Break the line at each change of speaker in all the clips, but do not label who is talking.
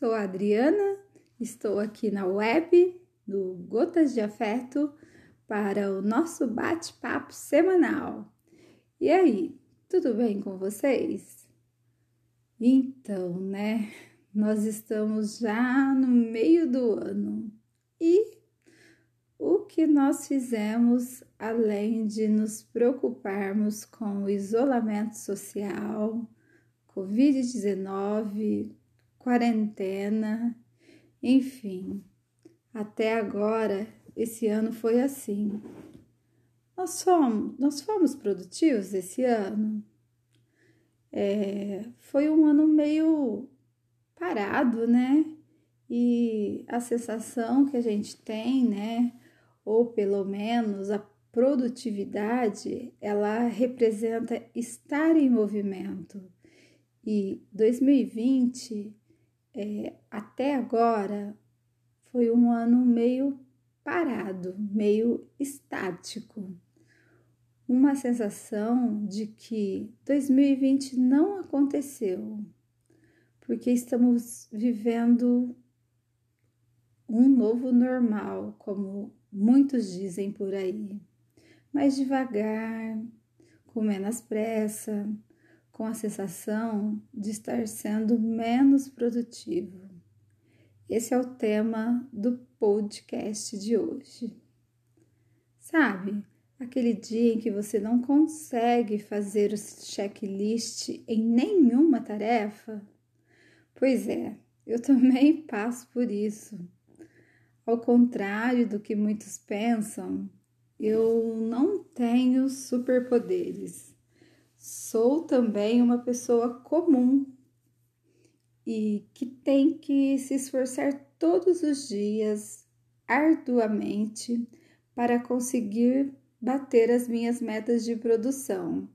sou a Adriana, estou aqui na web do Gotas de Afeto para o nosso bate-papo semanal. E aí, tudo bem com vocês? Então, né, nós estamos já no meio do ano e o que nós fizemos além de nos preocuparmos com o isolamento social, Covid-19, quarentena, enfim, até agora esse ano foi assim. Nós fomos, nós fomos produtivos esse ano. É, foi um ano meio parado, né? E a sensação que a gente tem, né? Ou pelo menos a produtividade, ela representa estar em movimento. E 2020, é, até agora, foi um ano meio parado, meio estático. Uma sensação de que 2020 não aconteceu, porque estamos vivendo um novo normal, como muitos dizem por aí, mais devagar, com menos pressa, com a sensação de estar sendo menos produtivo. Esse é o tema do podcast de hoje. Sabe, aquele dia em que você não consegue fazer o checklist em nenhuma tarefa? Pois é, eu também passo por isso. Ao contrário do que muitos pensam, eu não tenho superpoderes. Sou também uma pessoa comum e que tem que se esforçar todos os dias arduamente para conseguir bater as minhas metas de produção.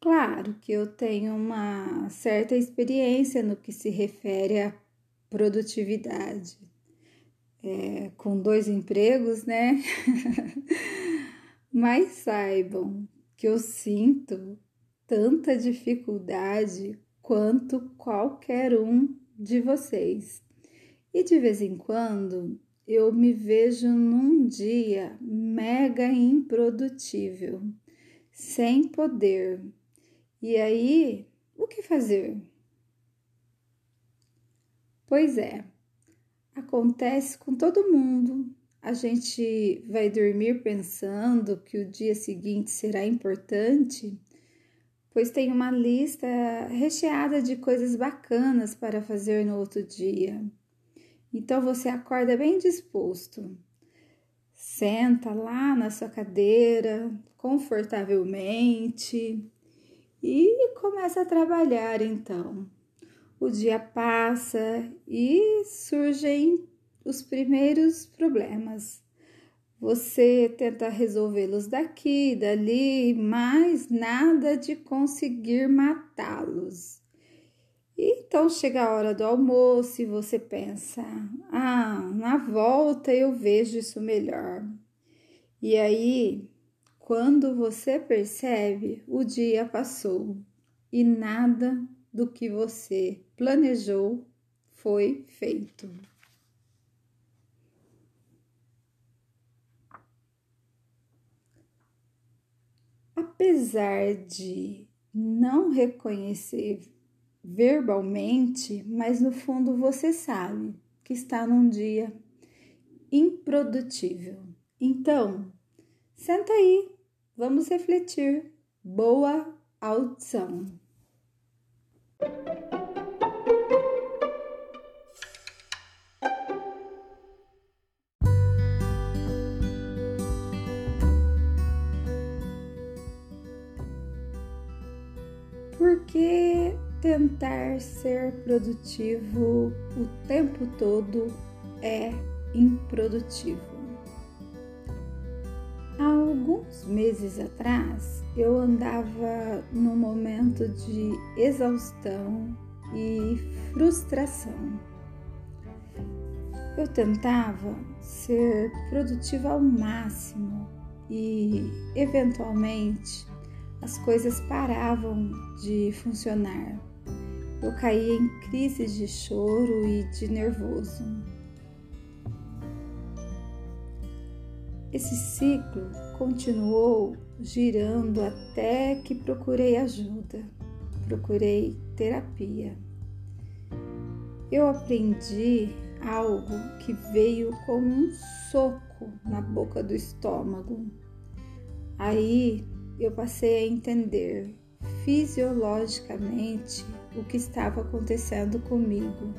Claro que eu tenho uma certa experiência no que se refere à produtividade. É, com dois empregos, né? Mas saibam que eu sinto tanta dificuldade quanto qualquer um de vocês. E de vez em quando eu me vejo num dia mega improdutível, sem poder. E aí, o que fazer? Pois é, acontece com todo mundo. A gente vai dormir pensando que o dia seguinte será importante pois tem uma lista recheada de coisas bacanas para fazer no outro dia. Então você acorda bem disposto. Senta lá na sua cadeira, confortavelmente, e começa a trabalhar então. O dia passa e surgem os primeiros problemas. Você tenta resolvê-los daqui, dali, mas nada de conseguir matá-los. Então chega a hora do almoço e você pensa: ah, na volta eu vejo isso melhor. E aí, quando você percebe, o dia passou e nada do que você planejou foi feito. Apesar de não reconhecer verbalmente, mas no fundo você sabe que está num dia improdutível. Então, senta aí, vamos refletir. Boa audição. Porque tentar ser produtivo o tempo todo é improdutivo. Há alguns meses atrás eu andava num momento de exaustão e frustração. Eu tentava ser produtiva ao máximo e, eventualmente, as coisas paravam de funcionar. eu caía em crises de choro e de nervoso. Esse ciclo continuou girando até que procurei ajuda, procurei terapia. Eu aprendi algo que veio como um soco na boca do estômago. Aí eu passei a entender fisiologicamente o que estava acontecendo comigo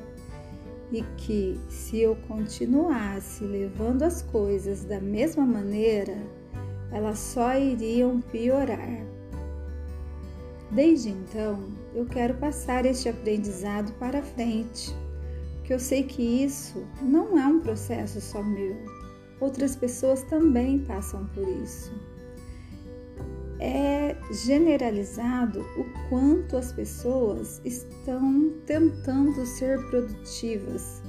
e que se eu continuasse levando as coisas da mesma maneira, elas só iriam piorar. Desde então, eu quero passar este aprendizado para frente, porque eu sei que isso não é um processo só meu. Outras pessoas também passam por isso é generalizado o quanto as pessoas estão tentando ser produtivas,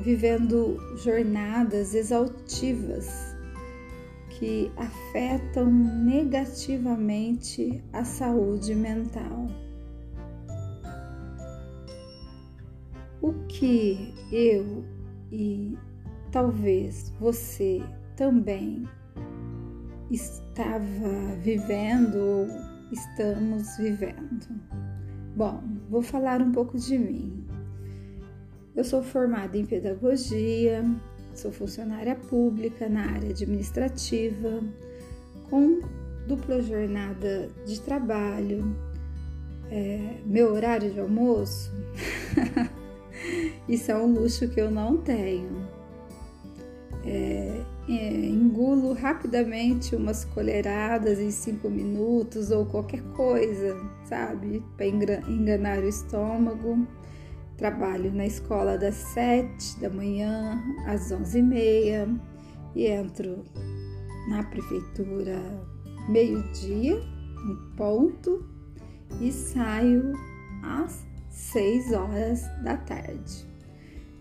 vivendo jornadas exaltivas que afetam negativamente a saúde mental. O que eu e talvez você também estava vivendo ou estamos vivendo. Bom, vou falar um pouco de mim. Eu sou formada em pedagogia, sou funcionária pública na área administrativa, com dupla jornada de trabalho, é, meu horário de almoço. Isso é um luxo que eu não tenho. Rapidamente umas colheradas em cinco minutos ou qualquer coisa, sabe? Para enganar o estômago. Trabalho na escola das sete da manhã às onze e meia e entro na prefeitura meio-dia, em ponto, e saio às seis horas da tarde.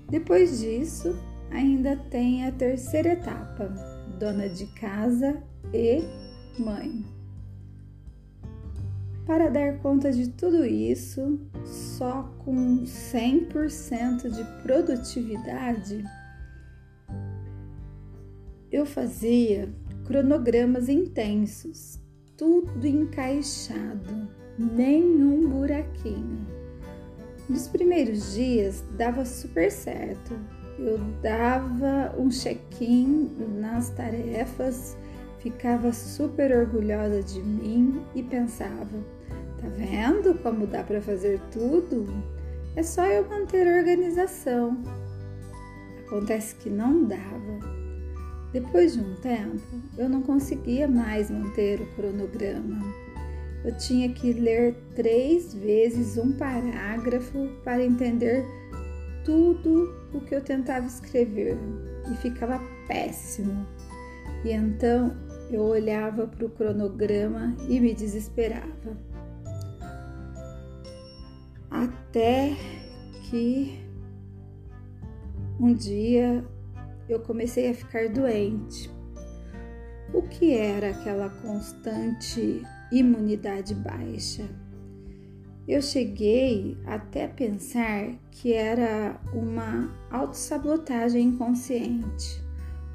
Depois disso, ainda tem a terceira etapa, dona de casa e mãe. Para dar conta de tudo isso, só com 100% de produtividade, eu fazia cronogramas intensos, tudo encaixado, nenhum buraquinho. Nos primeiros dias dava super certo, eu dava um check-in nas tarefas, ficava super orgulhosa de mim e pensava: tá vendo como dá para fazer tudo? É só eu manter a organização. Acontece que não dava. Depois de um tempo, eu não conseguia mais manter o cronograma. Eu tinha que ler três vezes um parágrafo para entender tudo o que eu tentava escrever e ficava péssimo. E então eu olhava para o cronograma e me desesperava. Até que um dia eu comecei a ficar doente. O que era aquela constante imunidade baixa? Eu cheguei até pensar que era uma autossabotagem inconsciente,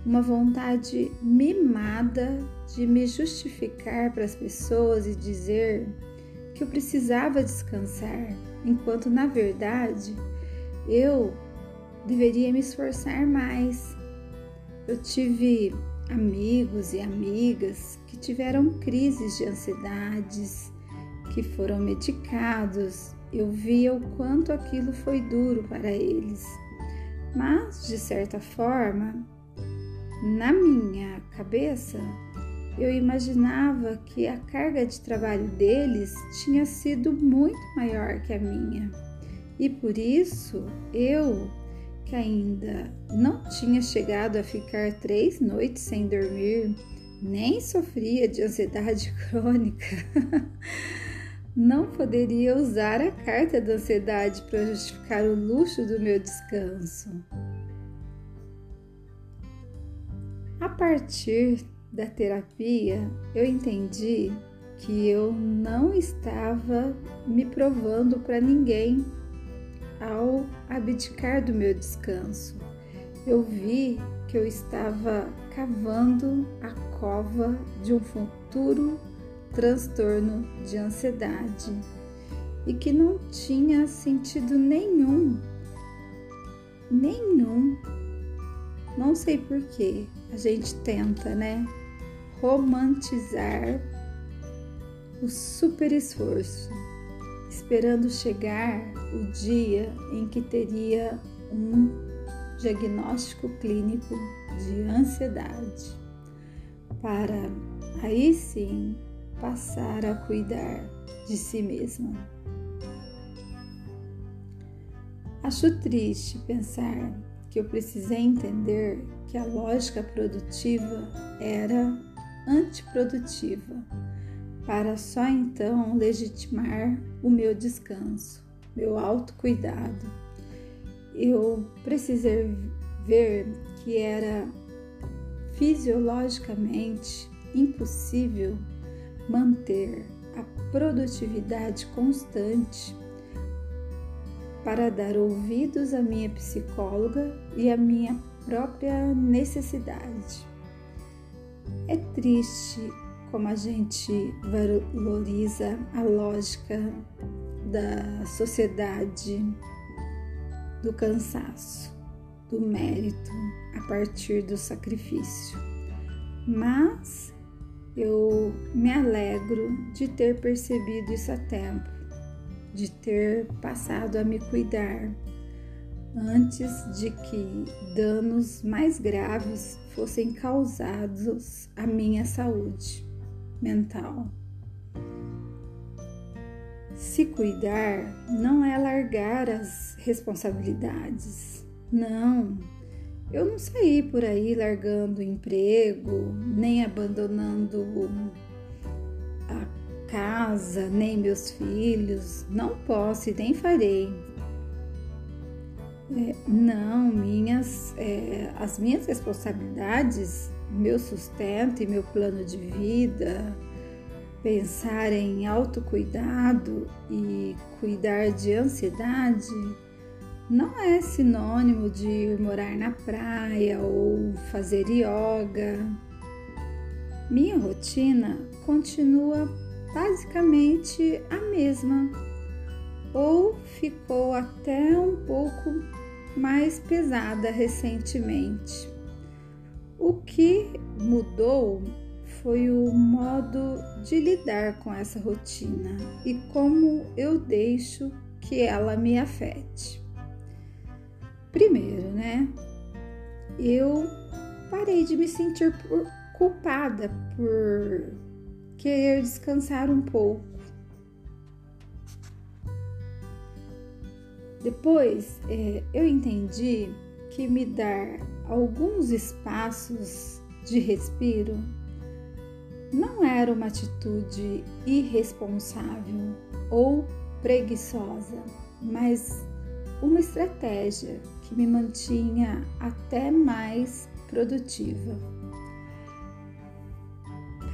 uma vontade mimada de me justificar para as pessoas e dizer que eu precisava descansar, enquanto na verdade eu deveria me esforçar mais. Eu tive amigos e amigas que tiveram crises de ansiedades que foram medicados, eu via o quanto aquilo foi duro para eles. Mas, de certa forma, na minha cabeça, eu imaginava que a carga de trabalho deles tinha sido muito maior que a minha. E por isso, eu, que ainda não tinha chegado a ficar três noites sem dormir, nem sofria de ansiedade crônica, não poderia usar a carta da ansiedade para justificar o luxo do meu descanso. A partir da terapia, eu entendi que eu não estava me provando para ninguém ao abdicar do meu descanso. Eu vi que eu estava cavando a cova de um futuro transtorno de ansiedade e que não tinha sentido nenhum, nenhum. Não sei porquê a gente tenta, né, romantizar o super esforço, esperando chegar o dia em que teria um diagnóstico clínico de ansiedade, para aí sim passar a cuidar de si mesma. Acho triste pensar que eu precisei entender que a lógica produtiva era antiprodutiva, para só então legitimar o meu descanso, meu autocuidado. Eu precisei ver que era fisiologicamente impossível manter a produtividade constante para dar ouvidos à minha psicóloga e à minha própria necessidade. É triste como a gente valoriza a lógica da sociedade do cansaço, do mérito a partir do sacrifício. Mas eu me alegro de ter percebido isso a tempo, de ter passado a me cuidar antes de que danos mais graves fossem causados à minha saúde mental. Se cuidar não é largar as responsabilidades. Não, eu não saí por aí largando o emprego, nem abandonando a casa, nem meus filhos. Não posso e nem farei. É, não, minhas, é, as minhas responsabilidades, meu sustento e meu plano de vida, pensar em autocuidado e cuidar de ansiedade não é sinônimo de morar na praia ou fazer yoga. Minha rotina continua basicamente a mesma ou ficou até um pouco mais pesada recentemente. O que mudou foi o modo de lidar com essa rotina e como eu deixo que ela me afete. Primeiro, né? Eu parei de me sentir culpada por querer descansar um pouco. Depois, é, eu entendi que me dar alguns espaços de respiro não era uma atitude irresponsável ou preguiçosa, mas uma estratégia que me mantinha até mais produtiva.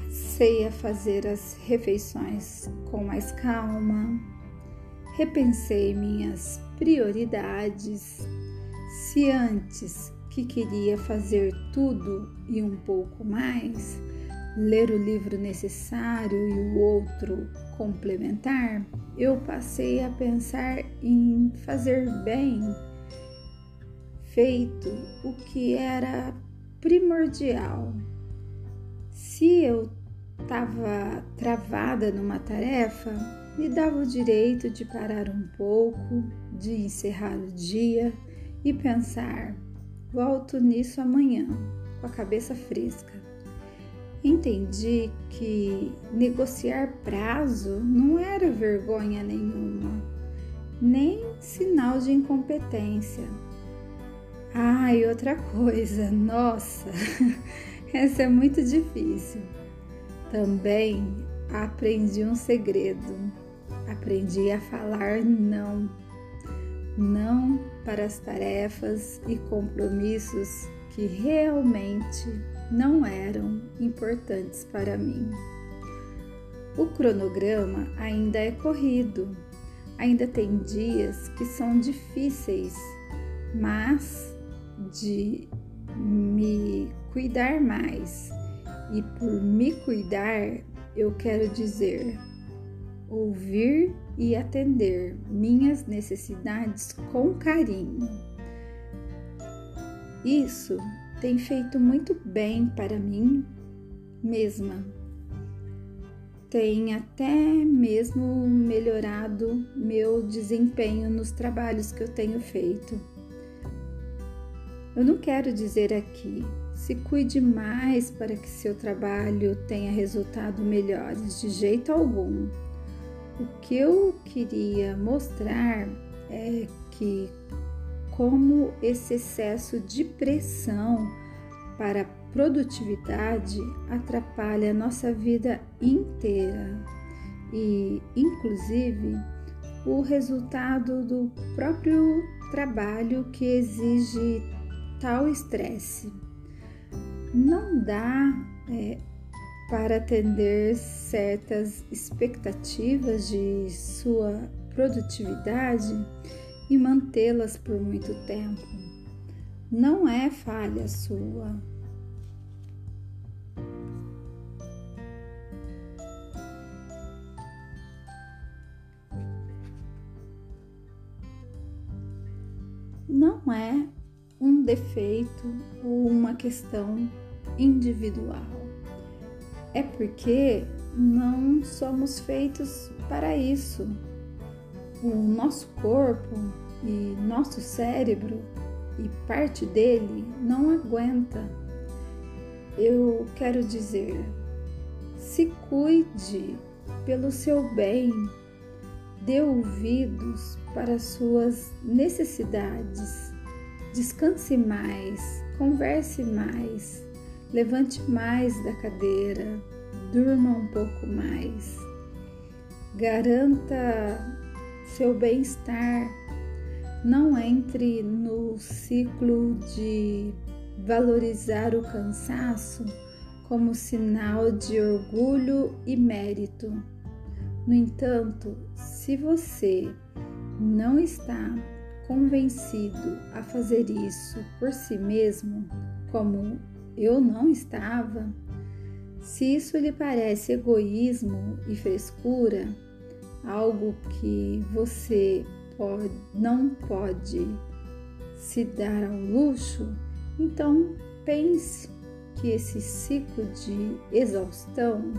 Passei a fazer as refeições com mais calma, repensei minhas prioridades. Se antes que queria fazer tudo e um pouco mais, ler o livro necessário e o outro complementar, eu passei a pensar em fazer bem feito o que era primordial. Se eu estava travada numa tarefa, me dava o direito de parar um pouco, de encerrar o dia e pensar: volto nisso amanhã, com a cabeça fresca entendi que negociar prazo não era vergonha nenhuma, nem sinal de incompetência. Ah, e outra coisa, nossa, essa é muito difícil. Também aprendi um segredo. Aprendi a falar não. Não para as tarefas e compromissos que realmente não eram importantes para mim. O cronograma ainda é corrido, ainda tem dias que são difíceis, mas de me cuidar mais. E por me cuidar, eu quero dizer ouvir e atender minhas necessidades com carinho. Isso tem feito muito bem para mim mesma. Tem até mesmo melhorado meu desempenho nos trabalhos que eu tenho feito. Eu não quero dizer aqui se cuide mais para que seu trabalho tenha resultados melhores, de jeito algum. O que eu queria mostrar é que, como esse excesso de pressão para produtividade atrapalha a nossa vida inteira e, inclusive, o resultado do próprio trabalho que exige tal estresse. Não dá é, para atender certas expectativas de sua produtividade e mantê-las por muito tempo. Não é falha sua. Defeito ou uma questão individual é porque não somos feitos para isso. O nosso corpo e nosso cérebro e parte dele não aguenta. Eu quero dizer, se cuide pelo seu bem, dê ouvidos para suas necessidades, descanse mais, converse mais, Levante mais da cadeira, durma um pouco mais. Garanta seu bem-estar. Não entre no ciclo de valorizar o cansaço como sinal de orgulho e mérito. No entanto, se você não está convencido a fazer isso por si mesmo, como eu não estava? Se isso lhe parece egoísmo e frescura, algo que você pode, não pode se dar ao luxo, então pense que esse ciclo de exaustão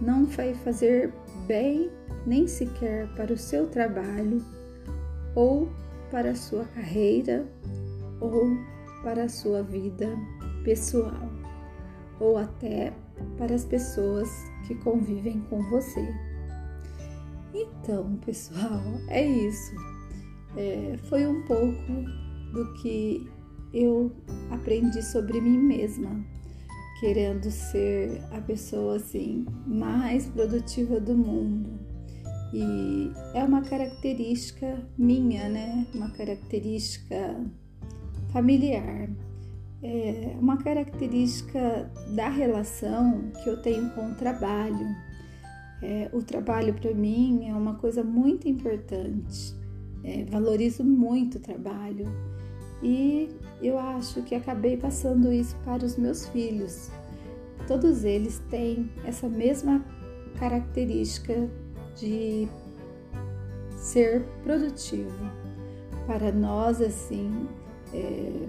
não vai fazer bem nem sequer para o seu trabalho, ou para a sua carreira, ou para a sua vida pessoal ou até para as pessoas que convivem com você. Então, pessoal, é isso. É, foi um pouco do que eu aprendi sobre mim mesma, querendo ser a pessoa assim mais produtiva do mundo. E é uma característica minha, né? Uma característica familiar é uma característica da relação que eu tenho com o trabalho. É, o trabalho para mim é uma coisa muito importante. É, valorizo muito o trabalho e eu acho que acabei passando isso para os meus filhos. Todos eles têm essa mesma característica de ser produtivo. Para nós, assim, é,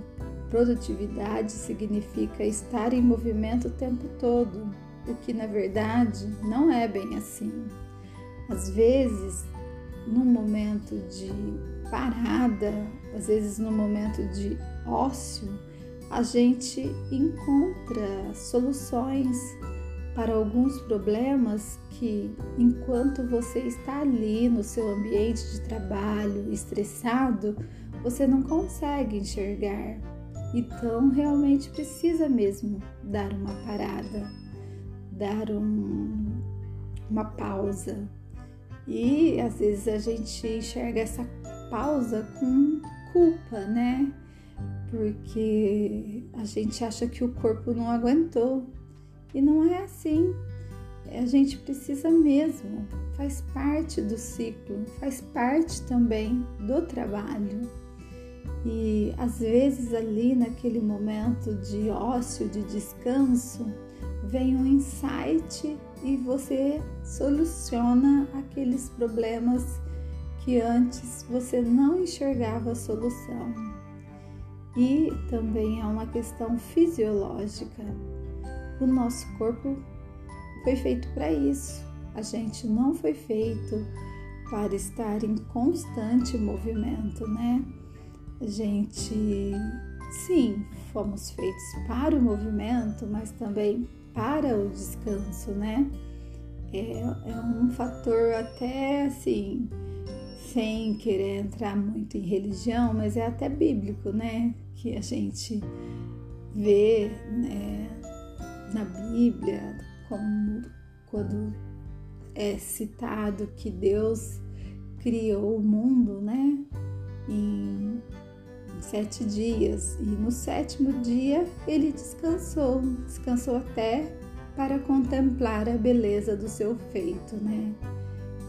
Produtividade significa estar em movimento o tempo todo, o que na verdade não é bem assim. Às vezes, num momento de parada, às vezes no momento de ócio, a gente encontra soluções para alguns problemas que, enquanto você está ali no seu ambiente de trabalho, estressado, você não consegue enxergar. Então, realmente precisa mesmo dar uma parada, dar um, uma pausa. E às vezes a gente enxerga essa pausa com culpa, né? Porque a gente acha que o corpo não aguentou. E não é assim. a gente precisa mesmo, faz parte do ciclo, faz parte também do trabalho. E às vezes ali naquele momento de ócio, de descanso, vem um insight e você soluciona aqueles problemas que antes você não enxergava a solução. E também é uma questão fisiológica. O nosso corpo foi feito para isso. A gente não foi feito para estar em constante movimento, né? A gente, sim, fomos feitos para o movimento, mas também para o descanso, né? É, é um fator até assim, sem querer entrar muito em religião, mas é até bíblico, né? Que a gente vê né, na Bíblia como quando é citado que Deus criou o mundo, né? Em sete dias e no sétimo dia ele descansou, descansou até para contemplar a beleza do seu feito, né?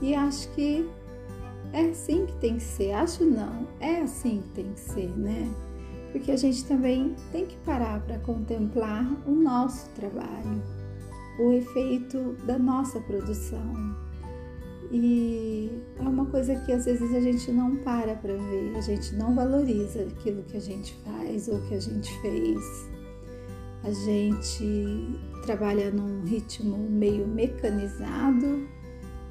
E acho que é assim que tem que ser. Acho não, é assim que tem que ser, né? Porque a gente também tem que parar para contemplar o nosso trabalho, o efeito da nossa produção. E é uma coisa que às vezes a gente não para para ver, a gente não valoriza aquilo que a gente faz ou que a gente fez. A gente trabalha num ritmo meio mecanizado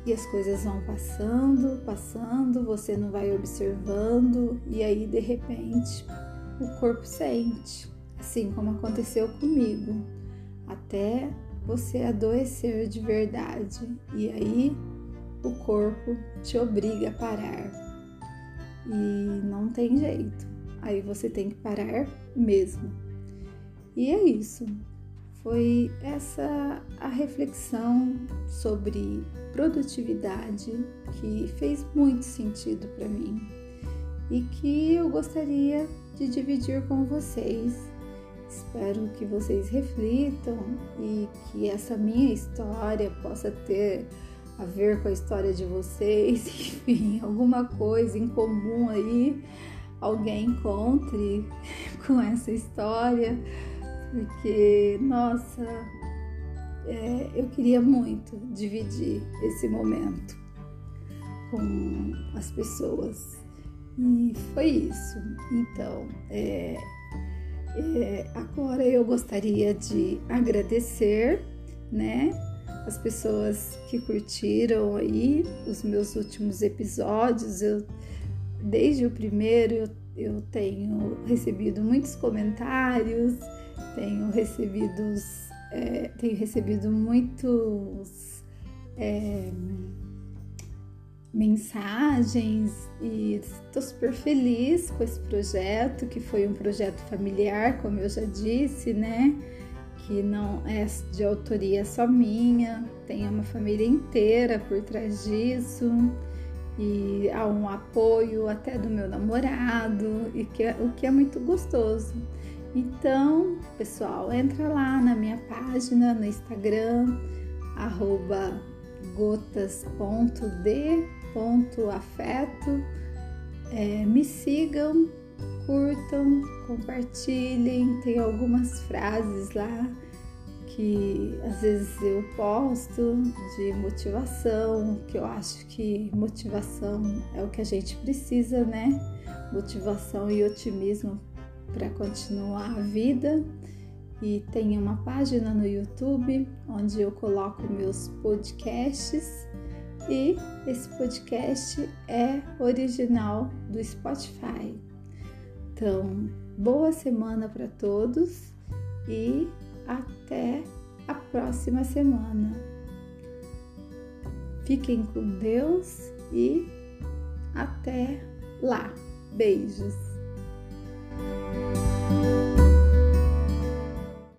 e as coisas vão passando, passando, você não vai observando e aí de repente o corpo sente, assim como aconteceu comigo, até você adoecer de verdade. E aí o corpo te obriga a parar. E não tem jeito, aí você tem que parar mesmo. E é isso. Foi essa a reflexão sobre produtividade que fez muito sentido para mim e que eu gostaria de dividir com vocês. Espero que vocês reflitam e que essa minha história possa ter a ver com a história de vocês, enfim, alguma coisa em comum aí, alguém encontre com essa história porque, nossa, é, eu queria muito dividir esse momento com as pessoas. E foi isso. Então, é, é, agora eu gostaria de agradecer, né, as pessoas que curtiram aí os meus últimos episódios. Eu, desde o primeiro eu, eu tenho recebido muitos comentários tenho recebido, é, tenho recebido muitos é, mensagens e estou super feliz com esse projeto, que foi um projeto familiar, como eu já disse, né? Que não é de autoria só minha, tem uma família inteira por trás disso e há um apoio até do meu namorado, e que é, o que é muito gostoso. Então, pessoal, entra lá na minha página no Instagram, arroba gotas.d.afeto. É, me sigam, curtam, compartilhem. Tem algumas frases lá que às vezes eu posto de motivação, que eu acho que motivação é o que a gente precisa, né? Motivação e otimismo para continuar a vida e tenho uma página no YouTube onde eu coloco meus podcasts e esse podcast é original do Spotify. Então, boa semana para todos e até a próxima semana. Fiquem com Deus e até lá. Beijos!